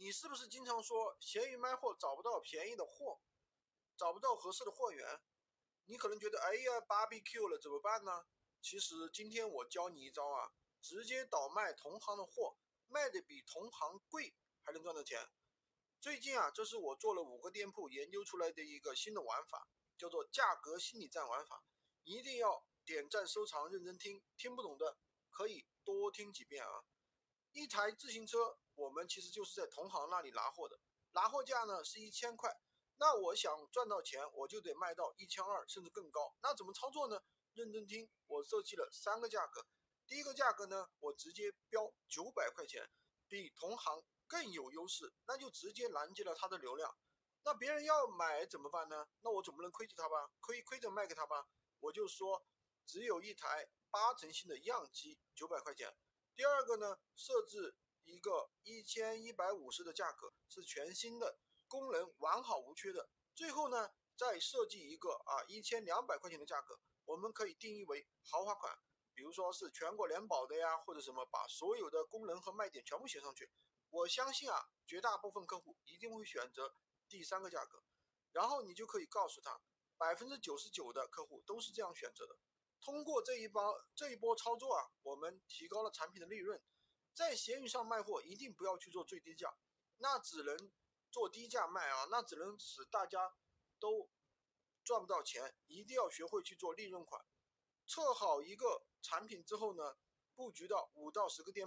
你是不是经常说闲鱼卖货找不到便宜的货，找不到合适的货源？你可能觉得，哎呀，barbecue 了怎么办呢？其实今天我教你一招啊，直接倒卖同行的货，卖的比同行贵，还能赚到钱。最近啊，这是我做了五个店铺研究出来的一个新的玩法，叫做价格心理战玩法。一定要点赞收藏，认真听，听不懂的可以多听几遍啊。一台自行车，我们其实就是在同行那里拿货的，拿货价呢是一千块，那我想赚到钱，我就得卖到一千二甚至更高。那怎么操作呢？认真听，我设计了三个价格。第一个价格呢，我直接标九百块钱，比同行更有优势，那就直接拦截了他的流量。那别人要买怎么办呢？那我总不能亏着他吧？亏亏着卖给他吧？我就说只有一台八成新的样机，九百块钱。第二个呢，设置一个一千一百五十的价格，是全新的，功能完好无缺的。最后呢，再设计一个啊一千两百块钱的价格，我们可以定义为豪华款，比如说是全国联保的呀，或者什么，把所有的功能和卖点全部写上去。我相信啊，绝大部分客户一定会选择第三个价格，然后你就可以告诉他。百分之九十九的客户都是这样选择的。通过这一包这一波操作啊，我们提高了产品的利润。在闲鱼上卖货，一定不要去做最低价，那只能做低价卖啊，那只能使大家都赚不到钱。一定要学会去做利润款。测好一个产品之后呢，布局到五到十个店铺，